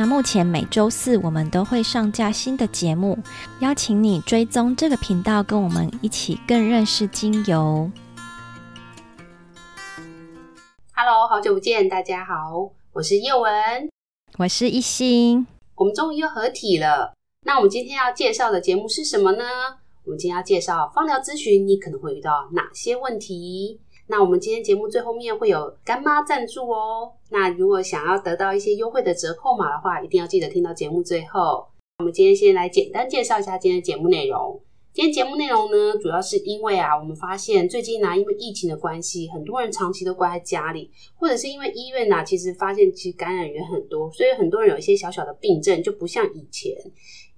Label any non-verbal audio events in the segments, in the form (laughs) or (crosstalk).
那目前每周四我们都会上架新的节目，邀请你追踪这个频道，跟我们一起更认识精油。Hello，好久不见，大家好，我是叶文，我是一心，我们终于又合体了。那我们今天要介绍的节目是什么呢？我们今天要介绍放疗咨询，你可能会遇到哪些问题？那我们今天节目最后面会有干妈赞助哦。那如果想要得到一些优惠的折扣码的话，一定要记得听到节目最后。我们今天先来简单介绍一下今天的节目内容。今天节目内容呢，主要是因为啊，我们发现最近呢、因为疫情的关系，很多人长期都关在家里，或者是因为医院呐、其实发现其实感染源很多，所以很多人有一些小小的病症，就不像以前。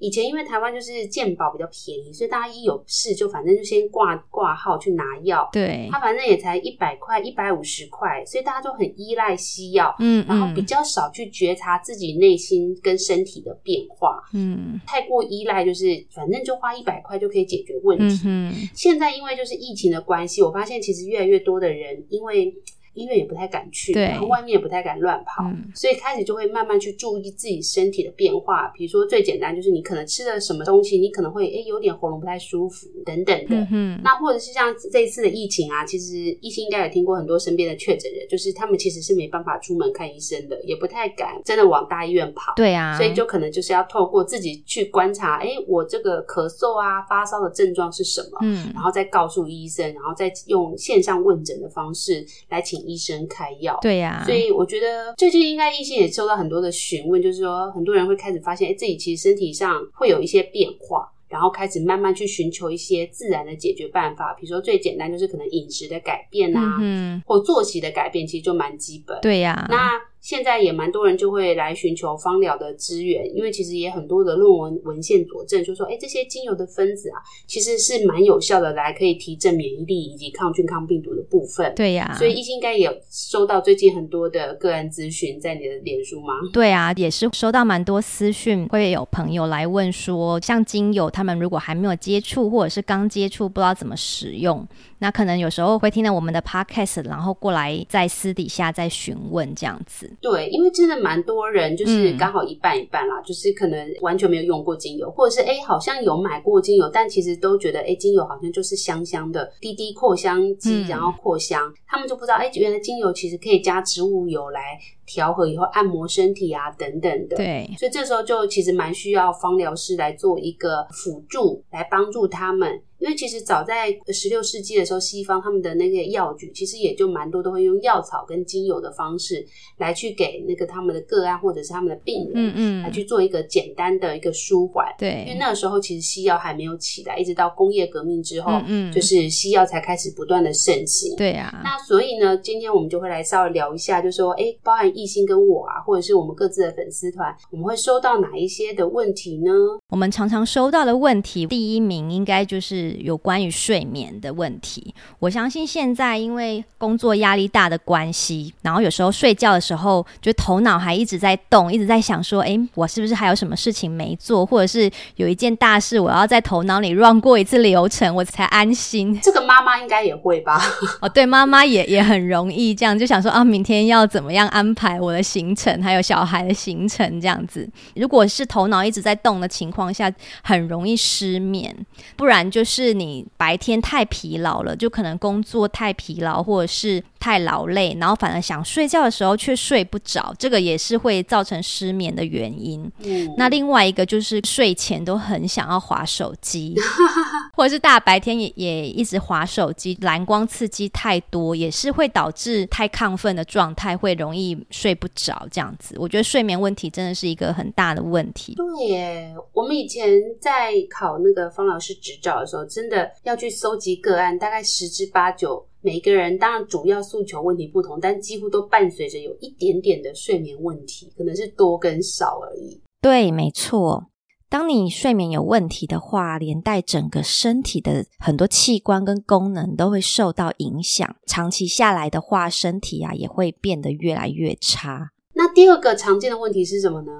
以前因为台湾就是健保比较便宜，所以大家一有事就反正就先挂挂号去拿药。对，他反正也才一百块、一百五十块，所以大家都很依赖西药。嗯，然后比较少去觉察自己内心跟身体的变化。嗯，太过依赖就是反正就花一百块就可以解决问题。嗯，现在因为就是疫情的关系，我发现其实越来越多的人因为。医院也不太敢去，然后外面也不太敢乱跑，嗯，所以开始就会慢慢去注意自己身体的变化。比如说最简单就是你可能吃了什么东西，你可能会诶有点喉咙不太舒服等等的。嗯，那或者是像这一次的疫情啊，其实一心应该也听过很多身边的确诊人，就是他们其实是没办法出门看医生的，也不太敢真的往大医院跑。对啊，所以就可能就是要透过自己去观察，诶我这个咳嗽啊、发烧的症状是什么？嗯，然后再告诉医生，然后再用线上问诊的方式来请医生开药。对呀、啊，所以我觉得最近应该医生也收到很多的询问，就是说很多人会开始发现，哎，自己其实身体上会有一些变化，然后开始慢慢去寻求一些自然的解决办法。比如说最简单就是可能饮食的改变啊，嗯，或作息的改变，其实就蛮基本。对呀、啊，那。现在也蛮多人就会来寻求芳疗的资源，因为其实也很多的论文文献佐证，就说，哎，这些精油的分子啊，其实是蛮有效的，来可以提振免疫力以及抗菌抗病毒的部分。对呀、啊，所以一心应该也有收到最近很多的个人咨询，在你的脸书吗？对啊，也是收到蛮多私讯，会有朋友来问说，像精油，他们如果还没有接触，或者是刚接触，不知道怎么使用，那可能有时候会听到我们的 podcast，然后过来在私底下再询问这样子。对，因为真的蛮多人，就是刚好一半一半啦，嗯，就是可能完全没有用过精油，或者是诶好像有买过精油，但其实都觉得诶精油好像就是香香的，滴滴扩香剂，然后扩香，嗯，他们就不知道诶原来精油其实可以加植物油来调和以后按摩身体啊等等的。对，所以这时候就其实蛮需要芳疗师来做一个辅助，来帮助他们。因为其实早在十六世纪的时候，西方他们的那个药局其实也就蛮多都会用药草跟精油的方式来去给那个他们的个案或者是他们的病人，嗯嗯，来去做一个简单的一个舒缓。对，因为那个时候其实西药还没有起来，一直到工业革命之后，嗯嗯，就是西药才开始不断的盛行。对啊，那所以呢，今天我们就会来稍微聊一下，就是说，哎，包含艺兴跟我啊，或者是我们各自的粉丝团，我们会收到哪一些的问题呢？我们常常收到的问题，第一名应该就是。有关于睡眠的问题，我相信现在因为工作压力大的关系，然后有时候睡觉的时候，就头脑还一直在动，一直在想说，哎，我是不是还有什么事情没做，或者是有一件大事，我要在头脑里 run 过一次流程，我才安心。(laughs) 这个妈妈应该也会吧？哦，对，妈妈也也很容易这样，就想说啊，明天要怎么样安排我的行程，还有小孩的行程这样子。如果是头脑一直在动的情况下，很容易失眠，不然就是。是你白天太疲劳了，就可能工作太疲劳，或者是太劳累，然后反而想睡觉的时候却睡不着，这个也是会造成失眠的原因。嗯，那另外一个就是睡前都很想要划手机，(laughs) 或者是大白天也也一直划手机，蓝光刺激太多，也是会导致太亢奋的状态，会容易睡不着。这样子，我觉得睡眠问题真的是一个很大的问题。对耶，我们以前在考那个方老师执照的时候。真的要去搜集个案，大概十之八九，每个人当然主要诉求问题不同，但几乎都伴随着有一点点的睡眠问题，可能是多跟少而已。对，没错。当你睡眠有问题的话，连带整个身体的很多器官跟功能都会受到影响。长期下来的话，身体啊也会变得越来越差。那第二个常见的问题是什么呢？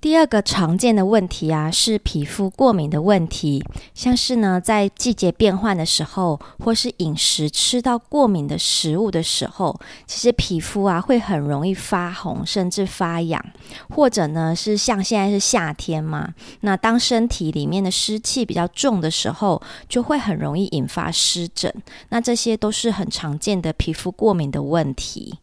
第二个常见的问题啊，是皮肤过敏的问题，像是呢，在季节变换的时候，或是饮食吃到过敏的食物的时候，其实皮肤啊会很容易发红，甚至发痒，或者呢是像现在是夏天嘛，那当身体里面的湿气比较重的时候，就会很容易引发湿疹，那这些都是很常见的皮肤过敏的问题。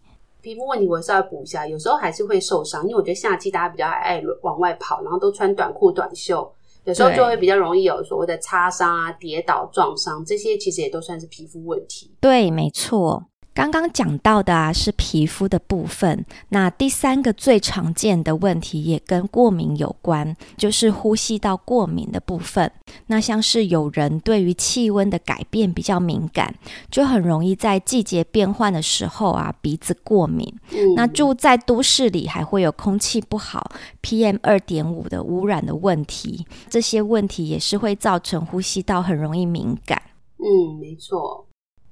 皮肤问题我稍微补一下，有时候还是会受伤，因为我觉得夏季大家比较爱往外跑，然后都穿短裤短袖，有时候就会比较容易有所谓的擦伤啊、跌倒撞伤，这些其实也都算是皮肤问题。对，没错。刚刚讲到的啊，是皮肤的部分。那第三个最常见的问题也跟过敏有关，就是呼吸道过敏的部分。那像是有人对于气温的改变比较敏感，就很容易在季节变换的时候啊，鼻子过敏。嗯。那住在都市里还会有空气不好、PM 二点五的污染的问题，这些问题也是会造成呼吸道很容易敏感。嗯，没错。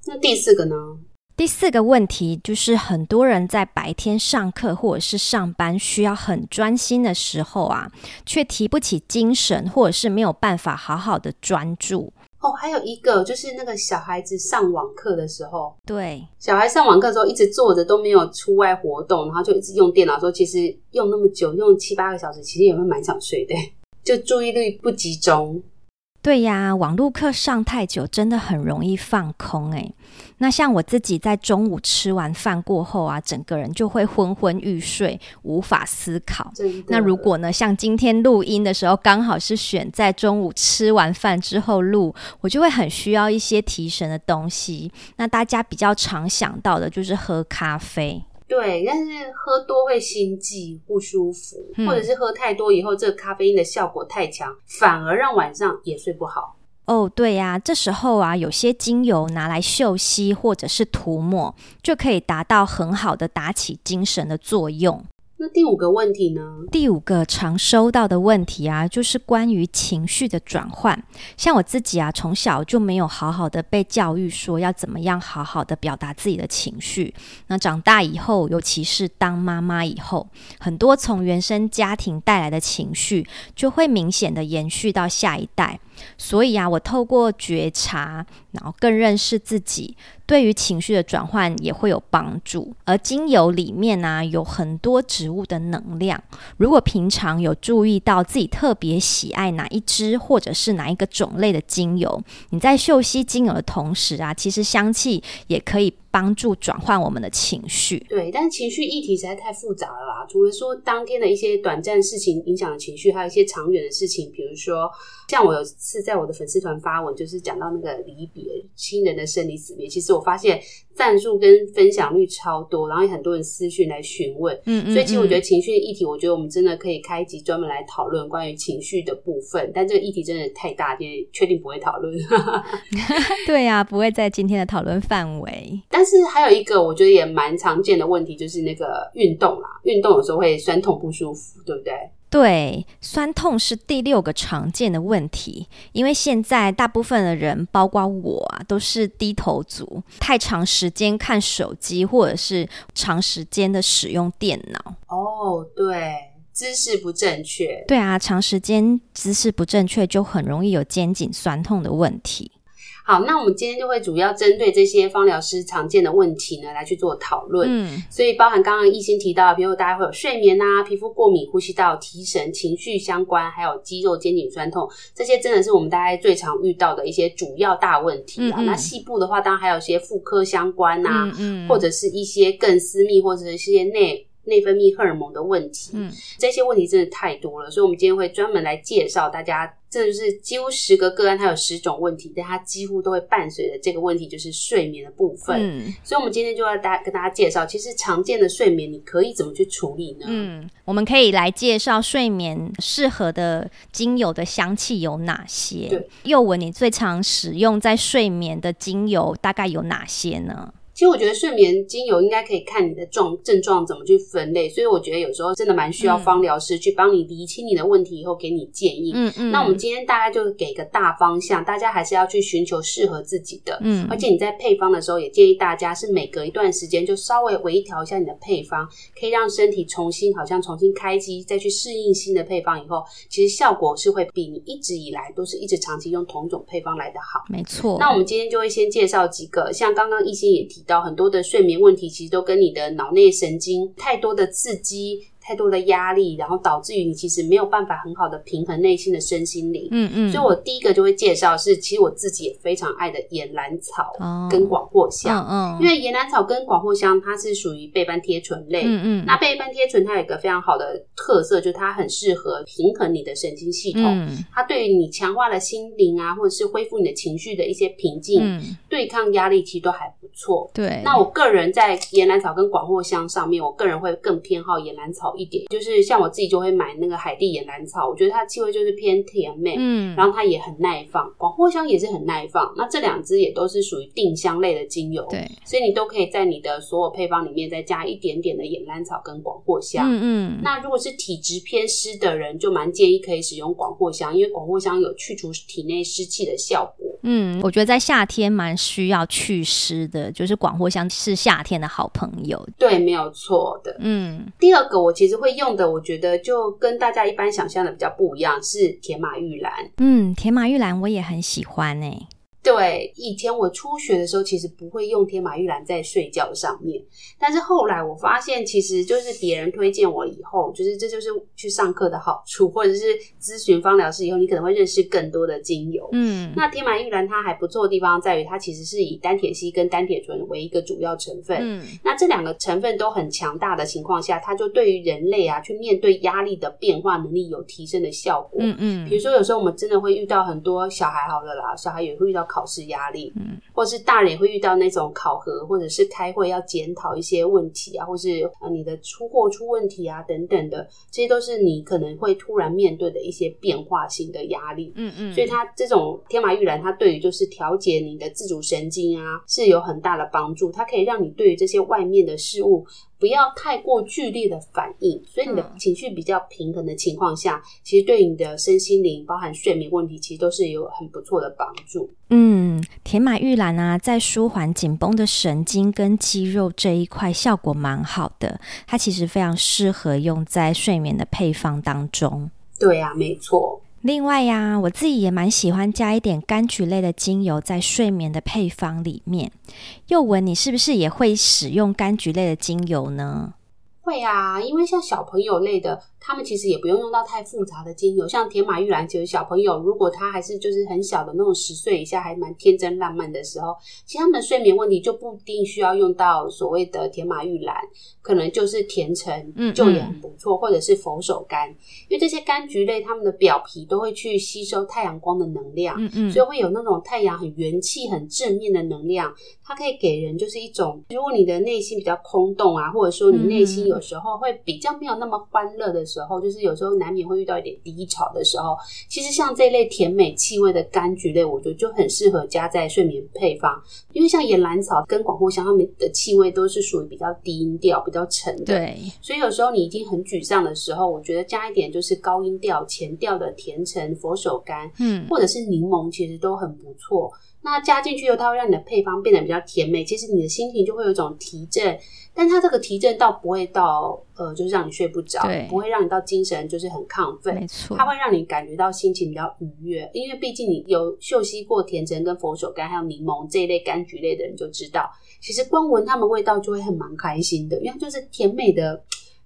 那第四个呢？第四个问题就是，很多人在白天上课或者是上班需要很专心的时候啊，却提不起精神，或者是没有办法好好的专注。哦，还有一个就是那个小孩子上网课的时候，对，小孩上网课的时候一直坐着都没有出外活动，然后就一直用电脑，说其实用那么久，用七八个小时，其实也会蛮想睡的，(laughs) 就注意力不集中。对呀，网络课上太久，真的很容易放空诶。那像我自己在中午吃完饭过后啊，整个人就会昏昏欲睡，无法思考。那如果呢，像今天录音的时候，刚好是选在中午吃完饭之后录，我就会很需要一些提神的东西。那大家比较常想到的就是喝咖啡。对，但是喝多会心悸不舒服，嗯，或者是喝太多以后，这个咖啡因的效果太强，反而让晚上也睡不好。哦，对呀，这时候啊，有些精油拿来嗅吸或者是涂抹，就可以达到很好的打起精神的作用。那第五个问题呢？第五个常收到的问题啊，就是关于情绪的转换。像我自己啊，从小就没有好好的被教育说要怎么样好好的表达自己的情绪。那长大以后，尤其是当妈妈以后，很多从原生家庭带来的情绪，就会明显的延续到下一代。所以啊，我透过觉察，然后更认识自己，对于情绪的转换也会有帮助。而精油里面呢、有很多植物的能量。如果平常有注意到自己特别喜爱哪一支或者是哪一个种类的精油，你在嗅吸精油的同时啊，其实香气也可以帮助转换我们的情绪。对，但是情绪议题实在太复杂了啦。除了说当天的一些短暂事情影响的情绪，还有一些长远的事情，比如说。像我有次在我的粉丝团发文，就是讲到那个离别亲人的生离死别。其实我发现赞助跟分享率超多，然后有很多人私讯来询问。嗯，嗯嗯。所以其实我觉得情绪的议题，我觉得我们真的可以开一集专门来讨论关于情绪的部分。但这个议题真的太大，今天确定不会讨论。(laughs) (laughs) 对呀、啊，不会在今天的讨论范围。但是还有一个我觉得也蛮常见的问题，就是那个运动啦，运动有时候会酸痛不舒服，对不对？对，酸痛是第六个常见的问题，因为现在大部分的人，包括我啊，都是低头族，太长时间看手机，或者是长时间的使用电脑。哦，对，姿势不正确。对啊，长时间姿势不正确，就很容易有肩颈酸痛的问题。好，那我们今天就会主要针对这些芳疗师常见的问题呢，来去做讨论。嗯，所以包含刚刚亦欣提到，比如大家会有睡眠啊、皮肤过敏、呼吸道、提神、情绪相关，还有肌肉、肩颈酸痛，这些真的是我们大家最常遇到的一些主要大问题啊。嗯嗯，那细部的话，当然还有一些妇科相关啊，嗯嗯，或者是一些更私密，或者是一些内。内分泌荷尔蒙的问题，嗯，这些问题真的太多了，所以我们今天会专门来介绍大家，这就是几乎十个个案，它有十种问题，但它几乎都会伴随着这个问题，就是睡眠的部分。嗯，所以我们今天就要大跟大家介绍，其实常见的睡眠你可以怎么去处理呢？嗯，我们可以来介绍睡眠适合的精油的香气有哪些？对，宥雯，你最常使用在睡眠的精油大概有哪些呢？其实我觉得睡眠精油应该可以看你的状症状怎么去分类，所以我觉得有时候真的蛮需要芳疗师去帮你理清你的问题以后给你建议。嗯嗯。那我们今天大概就给个大方向，大家还是要去寻求适合自己的。嗯。而且你在配方的时候，也建议大家是每隔一段时间就稍微微调一下你的配方，可以让身体重新好像重新开机，再去适应新的配方以后，其实效果是会比你一直以来都是一直长期用同种配方来的好。没错。那我们今天就会先介绍几个，像刚刚一心也提到很多的睡眠问题，其实都跟你的脑内神经太多的刺激。太多的压力，然后导致于你其实没有办法很好的平衡内心的身心灵。嗯嗯，所以我第一个就会介绍是，其实我自己也非常爱的岩兰草跟广藿香。嗯、哦、嗯，因为岩兰草跟广藿香它是属于倍半贴醇类。嗯嗯，那倍半贴醇它有一个非常好的特色，就是它很适合平衡你的神经系统。嗯，它对于你强化了心灵啊，或者是恢复你的情绪的一些平静、嗯、对抗压力，其实都还不错。对，那我个人在岩兰草跟广藿香上面，我个人会更偏好岩兰草一点，就是像我自己就会买那个海地野兰草，我觉得它的气味就是偏甜美，嗯，然后它也很耐放，广藿香也是很耐放。那这两支也都是属于定香类的精油，对，所以你都可以在你的所有配方里面再加一点点的野兰草跟广藿香，嗯嗯。那如果是体质偏湿的人，就蛮建议可以使用广藿香，因为广藿香有去除体内湿气的效果。嗯，我觉得在夏天蛮需要祛湿的，就是广藿香是夏天的好朋友。对，没有错的。嗯，第二个我其实其实会用的，我觉得就跟大家一般想象的比较不一样，是铁马玉兰。嗯，铁马玉兰我也很喜欢诶。对，以前我初学的时候，其实不会用天马玉兰在睡觉上面。但是后来我发现，其实就是别人推荐我以后，就是这就是去上课的好处，或者是咨询芳疗师以后，你可能会认识更多的精油。嗯，那天马玉兰它还不错的地方在于，它其实是以单铁烯跟单铁醇为一个主要成分。嗯，那这两个成分都很强大的情况下，它就对于人类啊去面对压力的变化能力有提升的效果。嗯嗯，比如说有时候我们真的会遇到很多小孩，好了啦，小孩也会遇到。考试压力，嗯，或者是大人也会遇到那种考核，或者是开会要检讨一些问题啊，或是呃你的出货出问题啊等等的，这些都是你可能会突然面对的一些变化性的压力，嗯嗯，所以它这种天马玉兰，它对于就是调节你的自主神经啊是有很大的帮助，它可以让你对于这些外面的事物。不要太过剧烈的反应，所以你的情绪比较平衡的情况下，嗯、其实对你的身心灵，包含睡眠问题，其实都是有很不错的帮助。嗯，甜马玉兰啊，在舒缓紧绷的神经跟肌肉这一块效果蛮好的，它其实非常适合用在睡眠的配方当中。对啊，没错。另外呀，我自己也蛮喜欢加一点柑橘类的精油在睡眠的配方里面。又闻，你是不是也会使用柑橘类的精油呢？会啊，因为像小朋友类的。他们其实也不用用到太复杂的精油，像甜马玉兰，其实小朋友如果他还是就是很小的那种十岁以下，还蛮天真烂漫的时候，其实他们的睡眠问题就不一定需要用到所谓的甜马玉兰，可能就是甜橙就也很不错，或者是佛手柑，因为这些柑橘类，它们的表皮都会去吸收太阳光的能量，嗯嗯，所以会有那种太阳很元气、很正面的能量，它可以给人就是一种，如果你的内心比较空洞啊，或者说你内心有时候会比较没有那么欢乐的时候。时候就是有时候难免会遇到一点低潮的时候，其实像这类甜美气味的柑橘类，我觉得就很适合加在睡眠配方。因为像野兰草跟广藿香，它们的气味都是属于比较低音调、比较沉的。对，所以有时候你已经很沮丧的时候，我觉得加一点就是高音调、前调的甜橙、佛手柑，嗯，或者是柠檬，其实都很不错。那加进去以后，它会让你的配方变得比较甜美，其实你的心情就会有一种提振。但它这个提振倒不会到呃，就是让你睡不着，不会让你到精神就是很亢奋，没错，它会让你感觉到心情比较愉悦。因为毕竟你有嗅吸过甜橙跟佛手柑还有柠檬这一类柑橘类的人就知道，其实光闻它们味道就会很蛮开心的，因为它就是甜美的，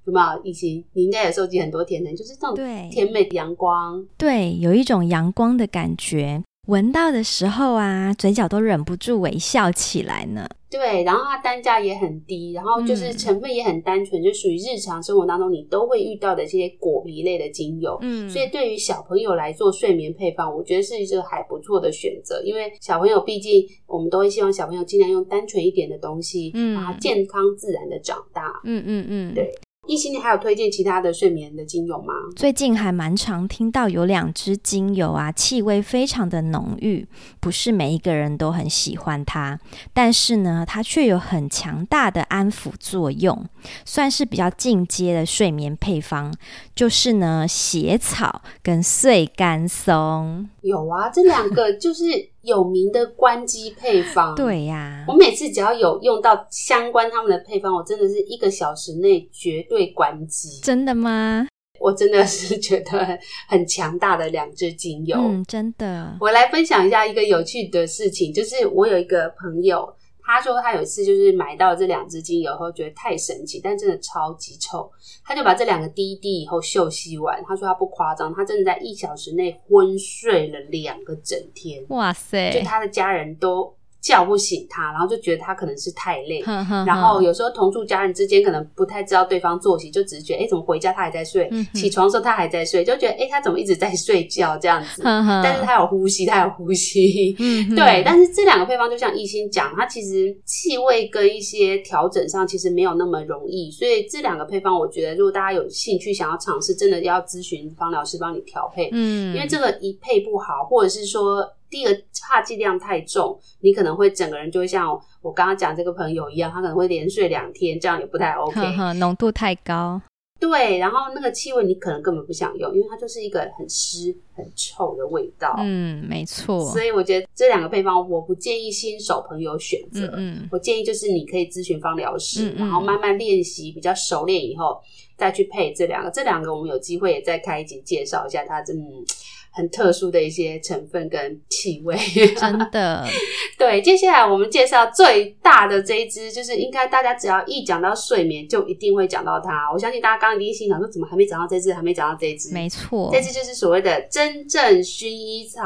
有没有？以及你应该也收集很多甜橙，就是这种甜美的阳光，对，有一种阳光的感觉。闻到的时候啊，嘴角都忍不住微笑起来呢。对，然后它单价也很低，然后就是成分也很单纯，嗯、就属于日常生活当中你都会遇到的这些果皮类的精油。嗯，所以对于小朋友来做睡眠配方，我觉得是一个还不错的选择。因为小朋友毕竟我们都会希望小朋友尽量用单纯一点的东西，嗯，让他健康自然的长大。嗯嗯嗯，对。一心，你还有推荐其他的睡眠的精油吗？最近还蛮常听到有两支精油啊，气味非常的浓郁，不是每一个人都很喜欢它，但是呢，它却有很强大的安抚作用，算是比较进阶的睡眠配方。就是呢，血草跟碎甘松。有啊，这两个就是有名的关机配方。对呀、啊，我每次只要有用到相关他们的配方，我真的是一个小时内绝对关机。真的吗？我真的是觉得很强大的两支精油。嗯，真的。我来分享一下一个有趣的事情，就是我有一个朋友。他说他有一次就是买到这两支精油后觉得太神奇，但真的超级臭，他就把这两个滴一滴以后嗅吸完。他说他不夸张，他真的在一小时内昏睡了两个整天。哇塞！就他的家人都。叫不醒他，然后就觉得他可能是太累，呵呵呵，然后有时候同住家人之间可能不太知道对方作息，就只是觉得哎，怎么回家他还在睡，嗯、起床的时候他还在睡，就觉得哎，他怎么一直在睡觉这样子？但是他有呼吸，他有呼吸，(laughs) 嗯，对。但是这两个配方就像一心讲，他其实气味跟一些调整上其实没有那么容易，所以这两个配方，我觉得如果大家有兴趣想要尝试，真的要咨询方疗师帮你调配，嗯，因为这个一配不好，或者是说。第二个怕剂量太重，你可能会整个人就会像我刚刚讲这个朋友一样，他可能会连睡两天，这样也不太 OK。浓度太高。对，然后那个气味你可能根本不想用，因为它就是一个很湿、很臭的味道。嗯，没错。所以我觉得这两个配方我不建议新手朋友选择。嗯，嗯，我建议就是你可以咨询芳疗师，嗯嗯，然后慢慢练习，比较熟练以后再去配这两个。这两个我们有机会也再开一集介绍一下它。嗯。很特殊的一些成分跟气味，(laughs) 真的。(laughs) 对，接下来我们介绍最大的这一支，就是应该大家只要一讲到睡眠，就一定会讲到它。我相信大家刚刚一定心想说，怎么还没讲到这支，还没讲到这支？没错，这支就是所谓的真正薰衣草。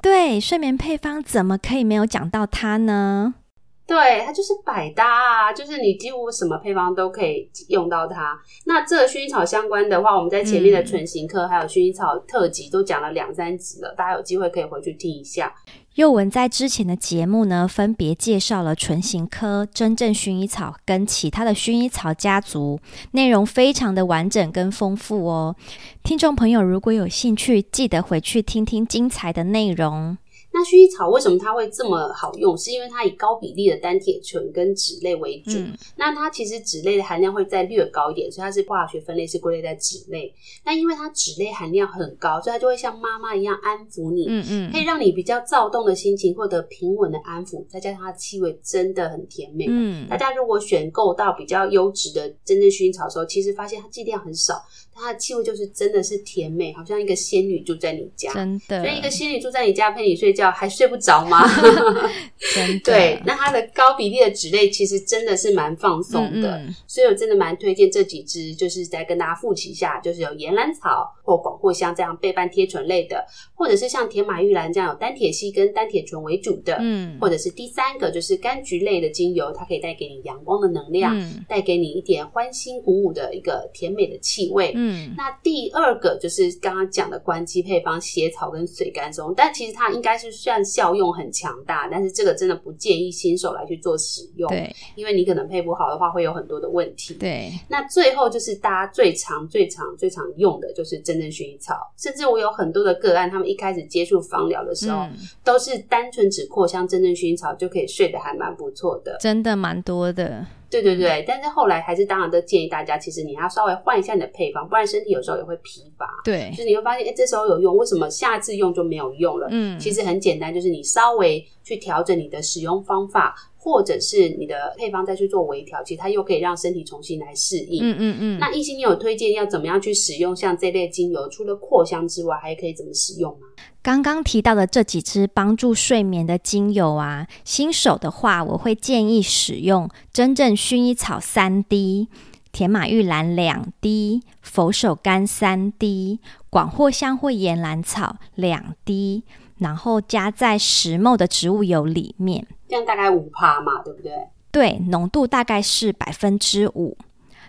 对，睡眠配方怎么可以没有讲到它呢？对，它就是百搭啊，就是你几乎什么配方都可以用到它。那这个薰衣草相关的话，我们在前面的唇形科还有薰衣草特辑都讲了两三集了，大家有机会可以回去听一下。佑文在之前的节目呢，分别介绍了唇形科、真正薰衣草跟其他的薰衣草家族，内容非常的完整跟丰富哦。听众朋友如果有兴趣，记得回去听听精彩的内容。那薰衣草为什么它会这么好用？是因为它以高比例的单萜醇跟酯类为主。嗯、那它其实酯类的含量会再略高一点，所以它是化学分类是归类在酯类。那因为它酯类含量很高，所以它就会像妈妈一样安抚你，嗯嗯，可以让你比较躁动的心情获得平稳的安抚。再加上它的气味真的很甜美。嗯，大家如果选购到比较优质的真正薰衣草的时候，其实发现它剂量很少。它的气味就是真的是甜美，好像一个仙女住在你家，真的。所以一个仙女住在你家陪你睡觉，还睡不着吗？(laughs) 真的。对，那它的高比例的脂类其实真的是蛮放松的，嗯嗯，所以我真的蛮推荐这几支，就是再跟大家复习一下，就是有岩兰草或广藿香这样倍半贴醇类的，或者是像甜马玉兰这样有单铁烯跟单铁醇为主的，嗯，或者是第三个就是柑橘类的精油，它可以带给你阳光的能量，嗯，带给你一点欢欣鼓舞的一个甜美的气味，嗯。嗯，那第二个就是刚刚讲的关机配方血草跟水甘松，但其实它应该是算效用很强大，但是这个真的不建议新手来去做使用，对，因为你可能配不好的话会有很多的问题。对，那最后就是大家最常、最常、最常用的就是真正薰衣草，甚至我有很多的个案，他们一开始接触芳疗的时候，嗯、都是单纯只扩香真正薰衣草就可以睡得还蛮不错的，真的蛮多的。对对对，但是后来还是当然都建议大家，其实你要稍微换一下你的配方，不然身体有时候也会疲乏。对，就是你会发现，哎，这时候有用，为什么下次用就没有用了？嗯，其实很简单，就是你稍微去调整你的使用方法，或者是你的配方再去做微调，其实它又可以让身体重新来适应。嗯嗯嗯。那一心，你有推荐要怎么样去使用像这类精油？除了扩香之外，还可以怎么使用吗？刚刚提到的这几支帮助睡眠的精油啊，新手的话，我会建议使用真正薰衣草三滴、甜马玉兰两滴、佛手柑三滴、广藿香或岩兰草两滴，然后加在十 ml 的植物油里面，这样大概五趴嘛，对不对？对，浓度大概是百分之五。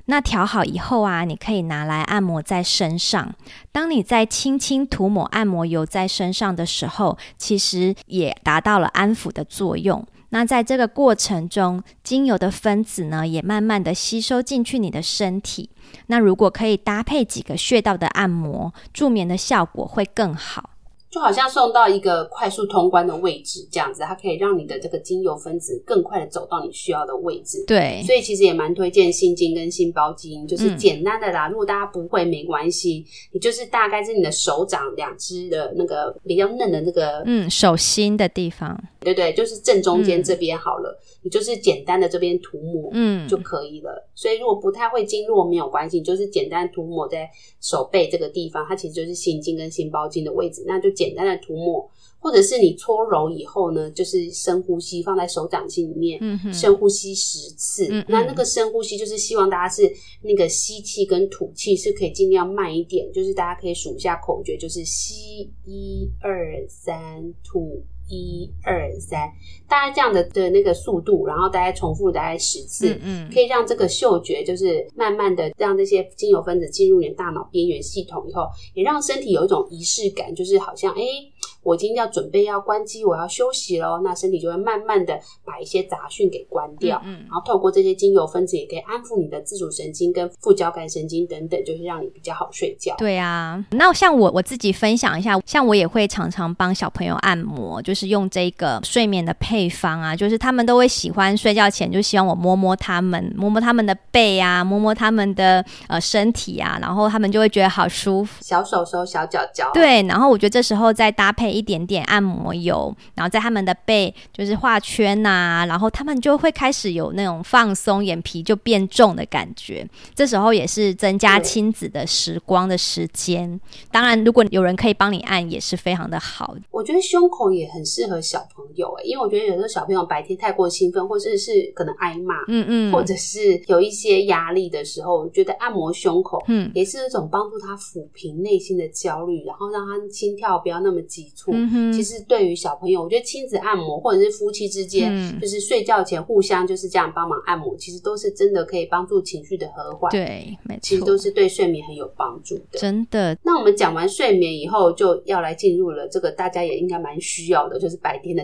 那调好以后啊，你可以拿来按摩在身上。当你在轻轻涂抹按摩油在身上的时候，其实也达到了安抚的作用。那在这个过程中，精油的分子呢，也慢慢的吸收进去你的身体。那如果可以搭配几个穴道的按摩，助眠的效果会更好。就好像送到一个快速通关的位置，这样子，它可以让你的这个精油分子更快的走到你需要的位置。对，所以其实也蛮推荐心经跟心包经，就是简单的啦。嗯、如果大家不会没关系，你就是大概是你的手掌两只的那个比较嫩的那个，嗯，手心的地方，对对，就是正中间这边好了。嗯你就是简单的这边涂抹，嗯，就可以了。嗯、所以如果不太会经络没有关系，你就是简单涂抹在手背这个地方，它其实就是心经跟心包经的位置，那就简单的涂抹，或者是你搓揉以后呢，就是深呼吸，放在手掌心里面，深呼吸十次。那那个深呼吸就是希望大家是那个吸气跟吐气是可以尽量慢一点，就是大家可以数一下口诀，就是吸一二三吐。一二三，大概这样的的那个速度，然后大概重复大概十次，嗯，嗯，可以让这个嗅觉就是慢慢的让这些精油分子进入你的大脑边缘系统以后，也让身体有一种仪式感，就是好像诶我今天要准备要关机，我要休息喽，那身体就会慢慢的把一些杂讯给关掉，嗯，嗯，然后透过这些精油分子也可以安抚你的自主神经跟副交感神经等等，就是让你比较好睡觉。对啊，那像我我自己分享一下，像我也会常常帮小朋友按摩，就是用这个睡眠的配方啊，就是他们都会喜欢睡觉前就希望我摸摸他们，摸摸他们的背啊，摸摸他们的呃身体啊，然后他们就会觉得好舒服，小手手、小脚脚。对，然后我觉得这时候再搭配。一点点按摩油，然后在他们的背就是画圈呐、然后他们就会开始有那种放松，眼皮就变重的感觉。这时候也是增加亲子的时光的时间。当然，如果有人可以帮你按，也是非常的好。我觉得胸口也很适合小朋友友诶，因为我觉得有时候小朋友白天太过兴奋，或者是可能挨骂，嗯嗯，或者是有一些压力的时候，我觉得按摩胸口，嗯，也是一种帮助他抚平内心的焦虑，然后让他心跳不要那么急促。其实对于小朋友，我觉得亲子按摩或者是夫妻之间，嗯、就是睡觉前互相就是这样帮忙按摩，其实都是真的可以帮助情绪的和缓。对，没错，其实都是对睡眠很有帮助的。真的。那我们讲完睡眠以后，就要来进入了这个大家也应该蛮需要的，就是白天的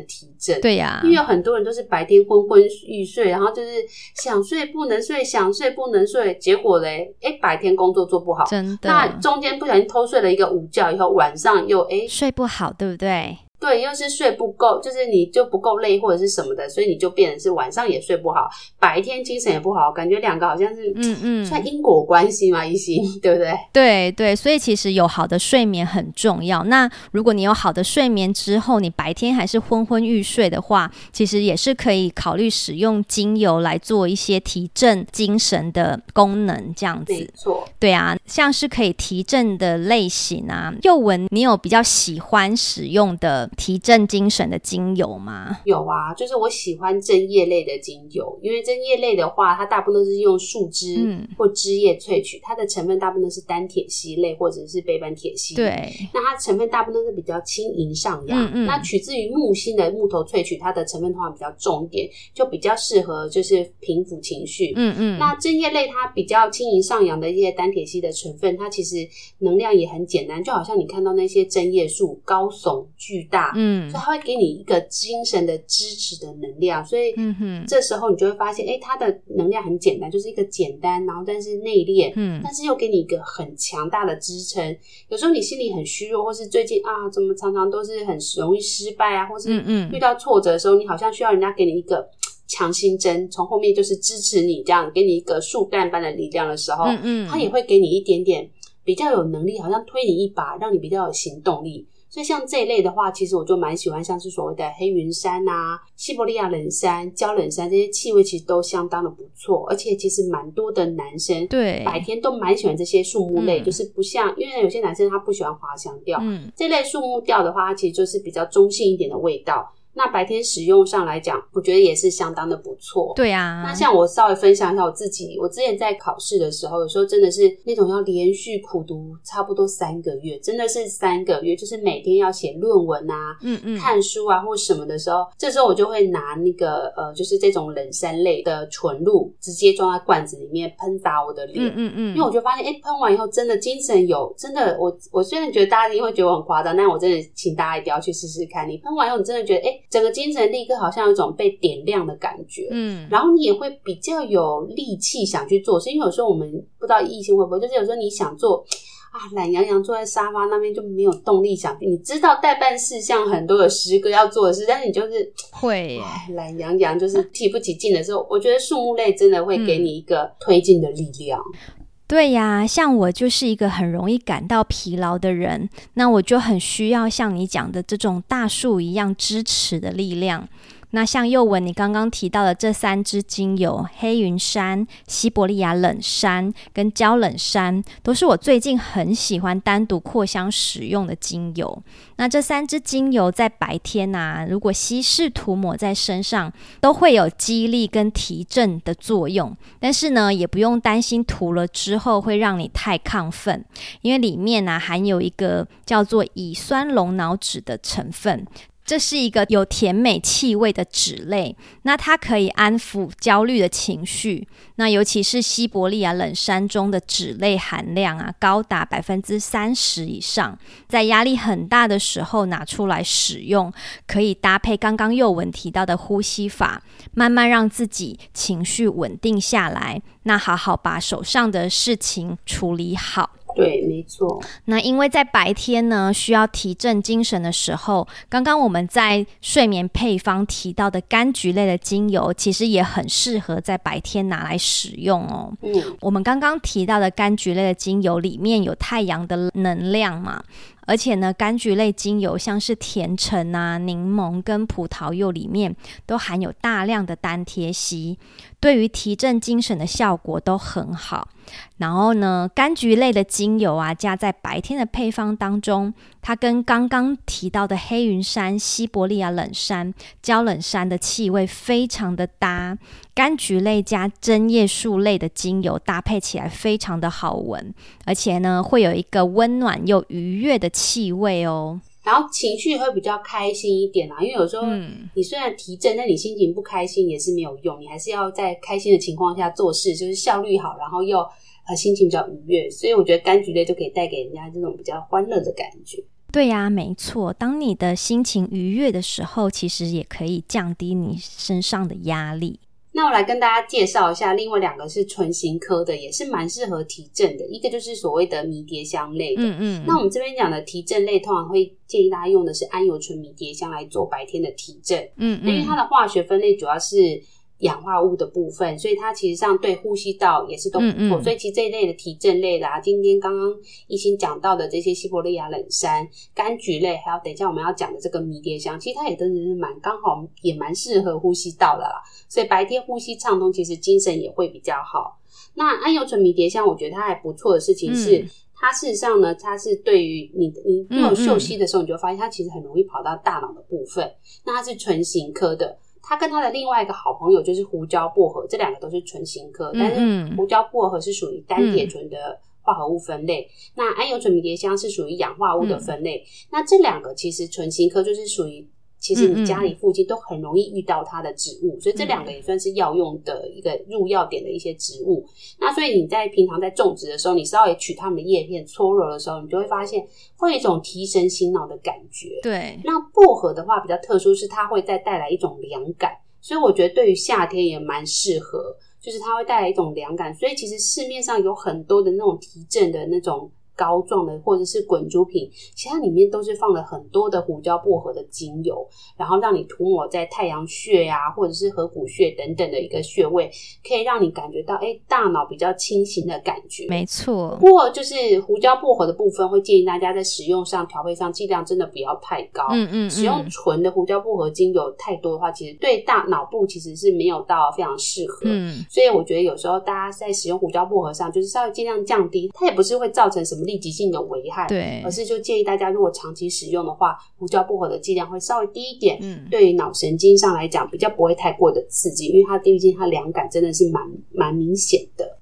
对呀、啊，因为有很多人都是白天昏昏欲睡，然后就是想睡不能睡，想睡不能睡，结果嘞，哎，白天工作做不好，真的。那中间不小心偷睡了一个午觉以后，晚上又哎睡不好，对不对？对，又是睡不够，就是你就不够累或者是什么的，所以你就变成是晚上也睡不好，白天精神也不好，感觉两个好像是嗯嗯，算因果关系嘛，一心 (laughs) 对不对？对对，所以其实有好的睡眠很重要。那如果你有好的睡眠之后，你白天还是昏昏欲睡的话，其实也是可以考虑使用精油来做一些提振精神的功能，这样子。没错，对啊，像是可以提振的类型啊，又闻，你有比较喜欢使用的？提振精神的精油吗？有啊，就是我喜欢针叶类的精油，因为针叶类的话，它大部分都是用树枝或枝叶萃取，嗯、它的成分大部分都是单铁烯类或者是倍半铁烯。对，那它成分大部分都是比较轻盈上扬。嗯嗯。那取自于木星的木头萃取，它的成分通常比较重一点，就比较适合就是平抚情绪。嗯嗯。那针叶类它比较轻盈上扬的一些单铁烯的成分，它其实能量也很简单，就好像你看到那些针叶树高耸巨大。嗯，所以它会给你一个精神的支持的能量，所以，嗯哼，这时候你就会发现，哎，它的能量很简单，就是一个简单，然后但是内敛，嗯，但是又给你一个很强大的支撑。有时候你心里很虚弱，或是最近啊，怎么常常都是很容易失败啊，或是遇到挫折的时候，你好像需要人家给你一个强心针，从后面就是支持你，这样给你一个树干般的力量的时候，嗯嗯，它也会给你一点点比较有能力，好像推你一把，让你比较有行动力。所以像这一类的话，其实我就蛮喜欢，像是所谓的黑云杉啊、西伯利亚冷杉、焦冷杉这些气味，其实都相当的不错。而且其实蛮多的男生对白天都蛮喜欢这些树木类，就是不像因为有些男生他不喜欢花香调，嗯，这类树木调的话，它其实就是比较中性一点的味道。那白天使用上来讲，我觉得也是相当的不错。对啊，那像我稍微分享一下我自己，我之前在考试的时候，有时候真的是那种要连续苦读差不多三个月，真的是三个月，就是每天要写论文啊，嗯嗯，看书啊或什么的时候，这时候我就会拿那个呃，就是这种冷杉类的纯露，直接装在罐子里面喷洒我的脸，嗯嗯嗯，因为我就发现，哎，喷完以后真的精神有，真的，我我虽然觉得大家一定会觉得我很夸张，但我真的请大家一定要去试试看，你喷完以后，你真的觉得，哎。整个精神立刻好像有一种被点亮的感觉，嗯，然后你也会比较有力气想去做是，因为有时候我们不知道异性会不会，就是有时候你想做啊，懒洋洋坐在沙发那边就没有动力想，你知道待办事项很多有十个要做的事，但是你就是会懒洋洋，就是提不起劲的时候，我觉得树木类真的会给你一个推进的力量。嗯对呀，像我就是一个很容易感到疲劳的人，那我就很需要像你讲的这种大树一样支持的力量。那像右文，你刚刚提到的这三支精油——黑云杉、西伯利亚冷杉跟焦冷杉，都是我最近很喜欢单独扩香使用的精油。那这三支精油在白天啊，如果稀释涂抹在身上，都会有激励跟提振的作用。但是呢，也不用担心涂了之后会让你太亢奋，因为里面呢、含有一个叫做乙酸龙脑酯的成分。这是一个有甜美气味的脂类，那它可以安抚焦虑的情绪。那尤其是西伯利亚冷杉中的脂类含量啊，高达百分之三十以上，在压力很大的时候拿出来使用，可以搭配刚刚宥雯提到的呼吸法，慢慢让自己情绪稳定下来，那好好把手上的事情处理好。对，没错。那因为在白天呢，需要提振精神的时候，刚刚我们在睡眠配方提到的柑橘类的精油，其实也很适合在白天拿来使用哦。嗯，我们刚刚提到的柑橘类的精油里面有太阳的能量嘛。而且呢，柑橘类精油像是甜橙啊、柠檬跟葡萄柚里面都含有大量的单萜烯，对于提振精神的效果都很好。然后呢，柑橘类的精油啊，加在白天的配方当中，它跟刚刚提到的黑云杉、西伯利亚冷杉、焦冷杉的气味非常的搭。柑橘类加针叶树类的精油搭配起来非常的好闻，而且呢，会有一个温暖又愉悦的气味哦。然后情绪会比较开心一点啊，因为有时候你虽然提振，但你心情不开心也是没有用，你还是要在开心的情况下做事，就是效率好，然后又呃心情比较愉悦。所以我觉得柑橘类就可以带给人家这种比较欢乐的感觉。对呀，没错。当你的心情愉悦的时候，其实也可以降低你身上的压力。那我来跟大家介绍一下，另外两个是唇形科的，也是蛮适合提振的。一个就是所谓的迷迭香类的，嗯嗯。那我们这边讲的提振类，通常会建议大家用的是安油醇迷迭香来做白天的提振，嗯嗯。因为它的化学分类主要是。氧化物的部分，所以它其实上对呼吸道也是都不错。嗯嗯，所以其实这一类的提振类的啊，今天刚刚一心讲到的这些西伯利亚冷杉、柑橘类，还有等一下我们要讲的这个迷迭香，其实它也真的是蛮刚好，也蛮适合呼吸道的啦。所以白天呼吸畅通，其实精神也会比较好。那安油醇迷迭香，我觉得它还不错的事情是，嗯、它事实上呢，它是对于你你没有嗅息的时候，你就发现它其实很容易跑到大脑的部分。那它是唇形科的。它跟他的另外一个好朋友就是胡椒薄荷，这两个都是醇型科，但是胡椒薄荷是属于单铁醇的化合物分类，嗯、那桉油醇迷迭香是属于氧化物的分类，嗯、那这两个其实醇型科就是属于。其实你家里附近都很容易遇到它的植物，所以这两个也算是药用的一个入药点的一些植物。那所以你在平常在种植的时候，你稍微取它们的叶片搓揉的时候，你就会发现会有一种提神醒脑的感觉。对，那薄荷的话比较特殊，是它会再带来一种凉感，所以我觉得对于夏天也蛮适合，就是它会带来一种凉感。所以其实市面上有很多的那种提振的那种。膏状的或者是滚珠瓶，其实它里面都是放了很多的胡椒薄荷的精油，然后让你涂抹在太阳穴呀、啊，或者是合谷穴等等的一个穴位，可以让你感觉到哎，大脑比较清醒的感觉。没错，不过就是胡椒薄荷的部分，会建议大家在使用上调配上剂量真的不要太高。嗯，嗯嗯，使用纯的胡椒薄荷精油太多的话，其实对大脑部其实是没有到非常适合。嗯，所以我觉得有时候大家在使用胡椒薄荷上，就是稍微尽量降低，它也不是会造成什么。立即性的危害，对，而是就建议大家，如果长期使用的话，胡椒薄荷的剂量会稍微低一点，嗯，对于脑神经上来讲，比较不会太过的刺激，因为它毕竟它凉感真的是蛮蛮明显的。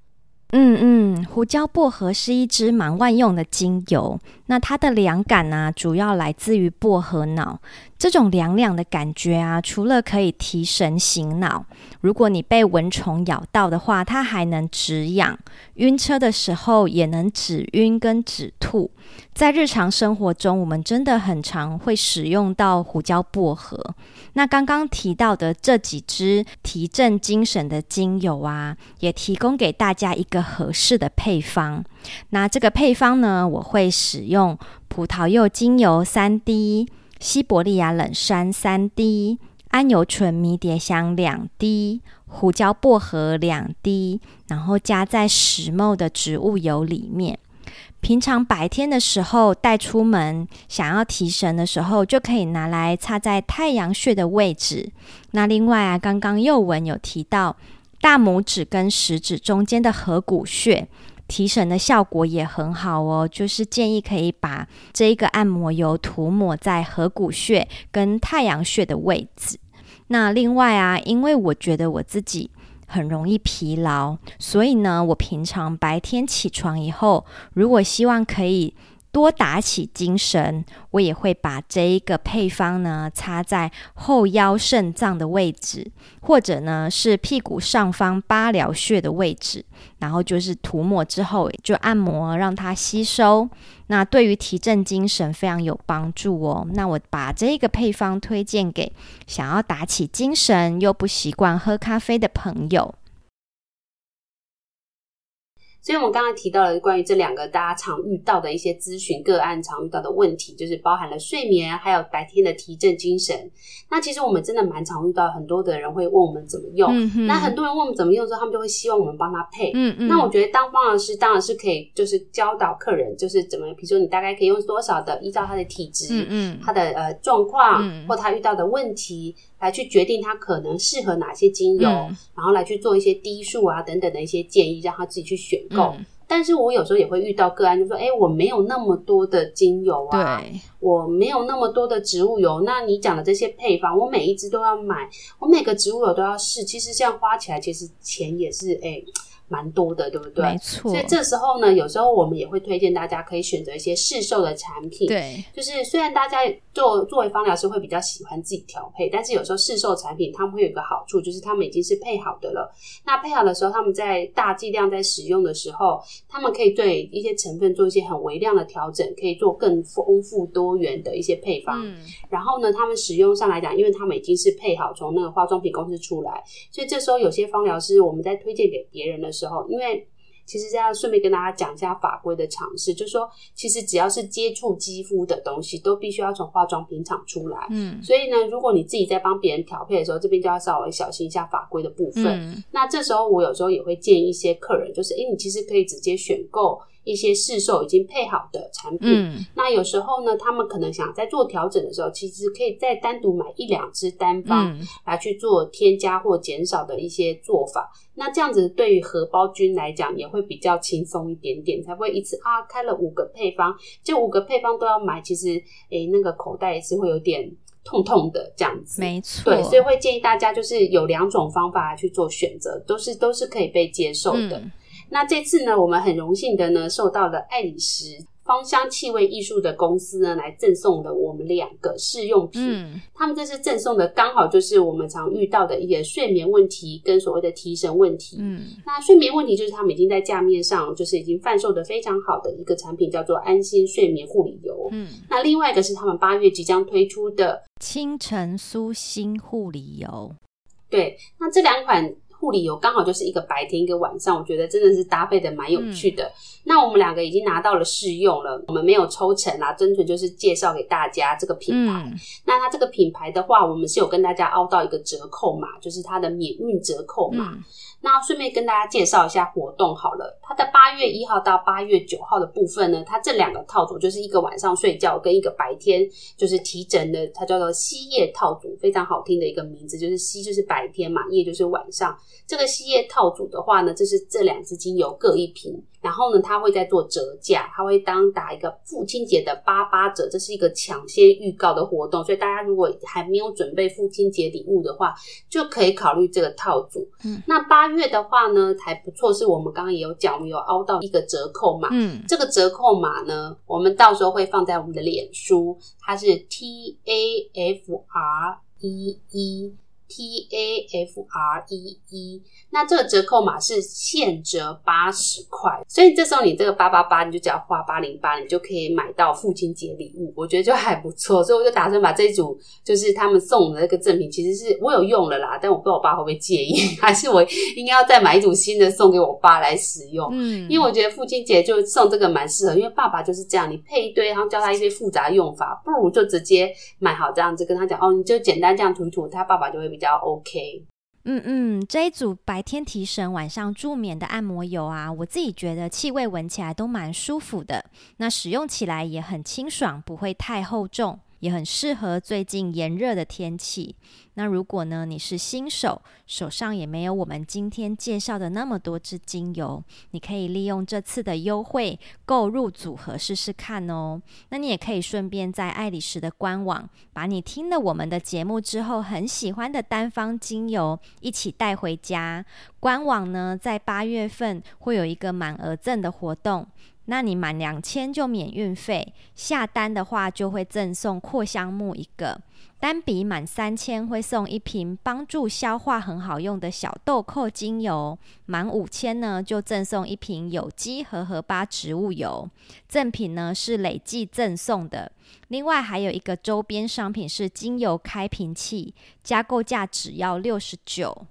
嗯嗯，胡椒薄荷是一支蛮万用的精油。那它的凉感呢、主要来自于薄荷脑。这种凉凉的感觉啊，除了可以提神醒脑，如果你被蚊虫咬到的话，它还能止痒。晕车的时候也能止晕跟止吐。在日常生活中，我们真的很常会使用到胡椒薄荷。那刚刚提到的这几支提振精神的精油啊，也提供给大家一个合适的配方。那这个配方呢，我会使用葡萄柚精油三滴。西伯利亚冷杉三滴，安油醇迷迭香两滴，胡椒薄荷两滴，然后加在石墨的植物油里面。平常白天的时候带出门，想要提神的时候，就可以拿来擦在太阳穴的位置。那另外啊，刚刚宥雯有提到大拇指跟食指中间的合谷穴。提神的效果也很好哦，就是建议可以把这一个按摩油涂抹在合谷穴跟太阳穴的位置。那另外啊，因为我觉得我自己很容易疲劳，所以呢，我平常白天起床以后，如果希望可以。多打起精神，我也会把这一个配方呢擦在后腰肾脏的位置，或者呢是屁股上方八髎穴的位置，然后就是涂抹之后就按摩让它吸收，那对于提振精神非常有帮助哦。那我把这个配方推荐给想要打起精神又不习惯喝咖啡的朋友。所以，我们刚才提到了关于这两个大家常遇到的一些咨询个案，常遇到的问题，就是包含了睡眠，还有白天的提振精神。那其实我们真的蛮常遇到，很多的人会问我们怎么用。嗯、那很多人问我们怎么用之后，他们就会希望我们帮他配。嗯嗯。那我觉得当方老师当然是可以，就是教导客人，就是怎么，比如说你大概可以用多少的，依照他的体质，嗯嗯，他的呃状况，嗯、或他遇到的问题。来去决定他可能适合哪些精油，嗯、然后来去做一些滴数啊等等的一些建议，让他自己去选购。嗯、但是我有时候也会遇到个案，就说：“哎，我没有那么多的精油啊，我没有那么多的植物油。那你讲的这些配方，我每一支都要买，我每个植物油都要试。其实这样花起来，其实钱也是哎。”蛮多的，对不对？没错。所以这时候呢，有时候我们也会推荐大家可以选择一些市售的产品。对，就是虽然大家做作为芳疗师会比较喜欢自己调配，但是有时候市售产品他们会有一个好处，就是他们已经是配好的了。那配好的时候，他们在大剂量在使用的时候，他们可以对一些成分做一些很微量的调整，可以做更丰富多元的一些配方。嗯。然后呢，他们使用上来讲，因为他们已经是配好从那个化妆品公司出来，所以这时候有些芳疗师我们在推荐给别人的时候。时候，因为其实这样顺便跟大家讲一下法规的常识，就是说，其实只要是接触肌肤的东西，都必须要从化妆品厂出来。嗯，所以呢，如果你自己在帮别人调配的时候，这边就要稍微小心一下法规的部分。嗯，那这时候我有时候也会建议一些客人，就是，诶，你其实可以直接选购。一些市售已经配好的产品，嗯、那有时候呢，他们可能想在做调整的时候，其实可以再单独买一两支单方来去做添加或减少的一些做法。嗯、那这样子对于荷包君来讲也会比较轻松一点点，才不会一次啊开了五个配方，就五个配方都要买，其实诶、欸、那个口袋也是会有点痛痛的这样子。没错，对，所以会建议大家就是有两种方法去做选择，都是都是可以被接受的。嗯那这次呢，我们很荣幸的呢，受到了爱里时芳香气味艺术的公司呢，来赠送的我们两个试用品。嗯，他们这次赠送的刚好就是我们常遇到的一些睡眠问题跟所谓的提神问题。嗯，那睡眠问题就是他们已经在架面上就是已经贩售的非常好的一个产品，叫做安心睡眠护理油。嗯，那另外一个是他们八月即将推出的清晨舒心护理油。对，那这两款。护理油刚好就是一个白天一个晚上，我觉得真的是搭配的蛮有趣的。嗯、那我们两个已经拿到了试用了，我们没有抽成啦，单纯就是介绍给大家这个品牌。嗯、那它这个品牌的话，我们是有跟大家凹到一个折扣码，就是它的免运折扣码。嗯那顺便跟大家介绍一下活动好了，它的八月一号到八月九号的部分呢，它这两个套组就是一个晚上睡觉跟一个白天就是提神的，它叫做“吸夜套组”，非常好听的一个名字，就是“吸”就是白天嘛，“夜”就是晚上。这个西夜套组的话呢，就是这两支精油各一瓶。然后呢，他会在做折价，他会当打一个父亲节的八八折，这是一个抢先预告的活动，所以大家如果还没有准备父亲节礼物的话，就可以考虑这个套组。嗯，那八月的话呢，还不错，是我们刚刚也有讲，我们有凹到一个折扣码。嗯，这个折扣码呢，我们到时候会放在我们的脸书，它是 T A F R E E。T A F R E E，那这个折扣码是现折八十块，所以这时候你这个八八八，你就只要花八零八，你就可以买到父亲节礼物，我觉得就还不错，所以我就打算把这一组就是他们送的那个赠品，其实是我有用了啦，但我不知道我爸会不会介意，还是我应该要再买一组新的送给我爸来使用，嗯，因为我觉得父亲节就送这个蛮适合，因为爸爸就是这样，你配一堆，然后教他一些复杂用法，不如就直接买好这样子跟他讲，哦，你就简单这样涂一涂，他爸爸就会比。比较 OK，嗯嗯，这一组白天提神、晚上助眠的按摩油啊，我自己觉得气味闻起来都蛮舒服的，那使用起来也很清爽，不会太厚重。也很适合最近炎热的天气。那如果呢，你是新手，手上也没有我们今天介绍的那么多支精油，你可以利用这次的优惠购入组合试试看哦。那你也可以顺便在爱里时的官网，把你听了我们的节目之后很喜欢的单方精油一起带回家。官网呢，在八月份会有一个满额赠的活动。那你满两千就免运费，下单的话就会赠送扩香木一个，单笔满三千会送一瓶帮助消化很好用的小豆蔻精油，满五千呢就赠送一瓶有机荷荷巴植物油，赠品呢是累计赠送的，另外还有一个周边商品是精油开瓶器，加购价只要六十九。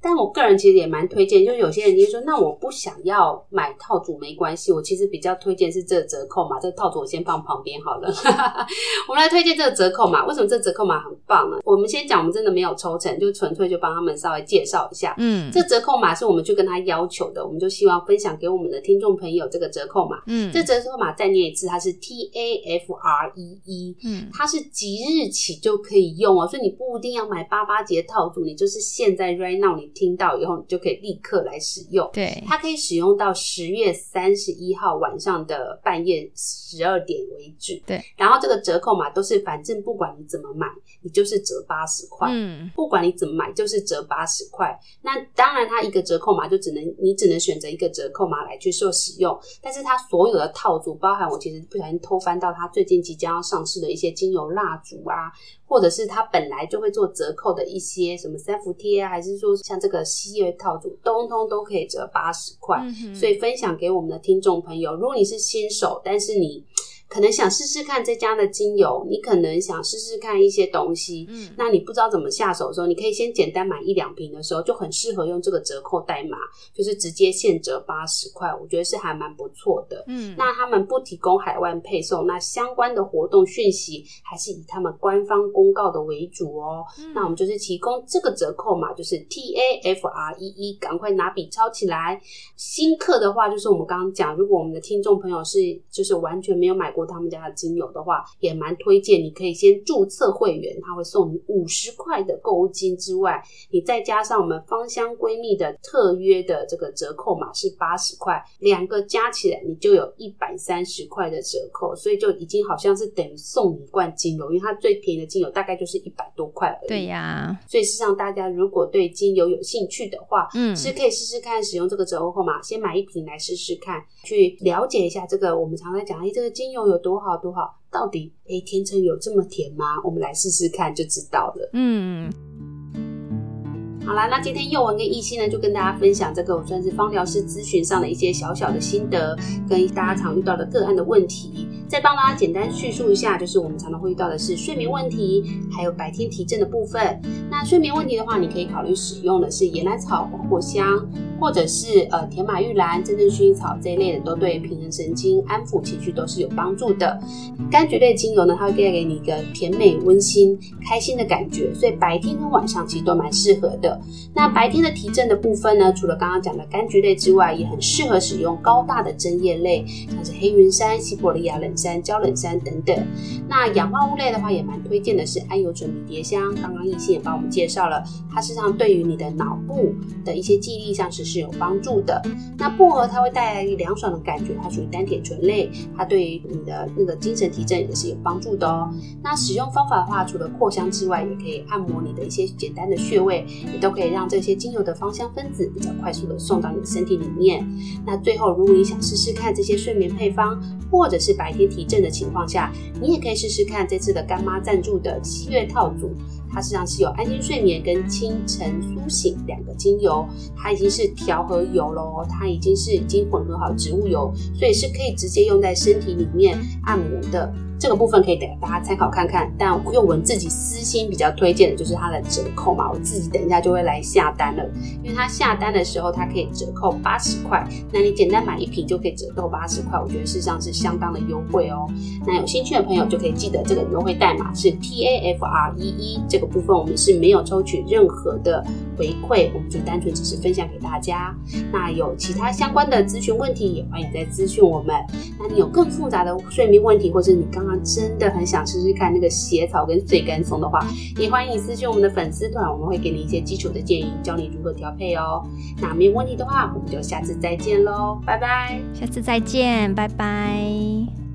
但我个人其实也蛮推荐，就是有些人就说，那我不想要买套组没关系，我其实比较推荐是这个折扣嘛，这个套组我先放旁边好了。(laughs) 我们来推荐这个折扣码，为什么这折扣码很棒呢？我们先讲，我们真的没有抽成，就纯粹就帮他们稍微介绍一下。嗯，这折扣码是我们去跟他要求的，我们就希望分享给我们的听众朋友这个折扣码。嗯，这折扣码再念一次，它是 T A F R E E。嗯，它是即日起就可以用哦，所以你不一定要买八八节套组，你就是现在 right now 你。听到以后，你就可以立刻来使用。对，它可以使用到十月三十一号晚上的半夜十二点为止。对，然后这个折扣码都是，反正不管你怎么买，你就是折八十块。嗯，不管你怎么买，就是折八十块。那当然，它一个折扣码就只能你只能选择一个折扣码来去做使用。但是它所有的套组，包含我其实不小心偷翻到它最近即将要上市的一些精油蜡烛啊。或者是它本来就会做折扣的一些什么三伏贴啊，还是说像这个系列套组，通通都可以折八十块。嗯。所以分享给我们的听众朋友，如果你是新手，但是你。可能想试试看这家的精油，你可能想试试看一些东西，嗯，那你不知道怎么下手的时候，你可以先简单买一两瓶的时候，就很适合用这个折扣代码，就是直接现折八十块，我觉得是还蛮不错的，嗯。那他们不提供海外配送，那相关的活动讯息还是以他们官方公告的为主哦。嗯，那我们就是提供这个折扣嘛，就是 T A F R E E，赶快拿笔抄起来。新客的话，就是我们刚刚讲，如果我们的听众朋友是就是完全没有买过。他们家的精油的话，也蛮推荐。你可以先注册会员，他会送你五十块的购物金之外，你再加上我们芳香闺蜜的特约的这个折扣码是八十块，两个加起来你就有一百三十块的折扣，所以就已经好像是等于送你一罐精油，因为它最便宜的精油大概就是一百多块而已。对呀、啊，所以事实上大家如果对精油有兴趣的话，嗯，是可以试试看使用这个折扣码，先买一瓶来试试看，去了解一下这个我们常常讲，哎，这个精油有多好多好，到底诶，甜橙有这么甜吗？我们来试试看就知道了。嗯。好啦，那今天宥雯跟艺兴呢，就跟大家分享这个我算是芳疗师咨询上的一些小小的心得，跟大家常遇到的个案的问题，再帮大家简单叙述一下，就是我们常常会遇到的是睡眠问题，还有白天提振的部分。那睡眠问题的话，你可以考虑使用的是岩兰草、广藿香，或者是呃甜马玉兰、真正薰衣草这一类的，都对平衡神经、安抚情绪都是有帮助的。柑橘类精油呢，它会带给你一个甜美、温馨、开心的感觉，所以白天跟晚上其实都蛮适合的。那白天的提振的部分呢，除了刚刚讲的柑橘类之外，也很适合使用高大的针叶类，像是黑云杉、西伯利亚冷杉、胶冷杉等等。那氧化物类的话，也蛮推荐的是桉油醇迷迭香。刚刚亦欣也帮我们介绍了，它实际上对于你的脑部的一些记忆力上是是有帮助的。那薄荷它会带来凉爽的感觉，它属于单萜醇类，它对于你的那个精神提振也是有帮助的哦。那使用方法的话，除了扩香之外，也可以按摩你的一些简单的穴位，都可以让这些精油的芳香分子比较快速的送到你的身体里面。那最后，如果你想试试看这些睡眠配方，或者是白天提振的情况下，你也可以试试看这次的干妈赞助的七月套组。它实际上是有安心睡眠跟清晨苏醒两个精油，它已经是调和油喽，它已经是已经混合好植物油，所以是可以直接用在身体里面按摩的。这个部分可以给大家参考看看，但用我自己私心比较推荐的就是它的折扣嘛，我自己等一下就会来下单了，因为它下单的时候它可以折扣八十块，那你简单买一瓶就可以折扣八十块，我觉得事实上是相当的优惠哦。那有兴趣的朋友就可以记得这个优惠代码是 T A F R E E，这个部分我们是没有抽取任何的回馈，我们就单纯只是分享给大家。那有其他相关的咨询问题，也欢迎再咨询我们。那你有更复杂的睡眠问题，或是你刚真的很想试试看那个血草跟碎甘松的话，也欢迎私讯我们的粉丝团，我们会给你一些基础的建议，教你如何调配哦。那没有问题的话，我们就下次再见喽，拜拜。下次再见，拜拜。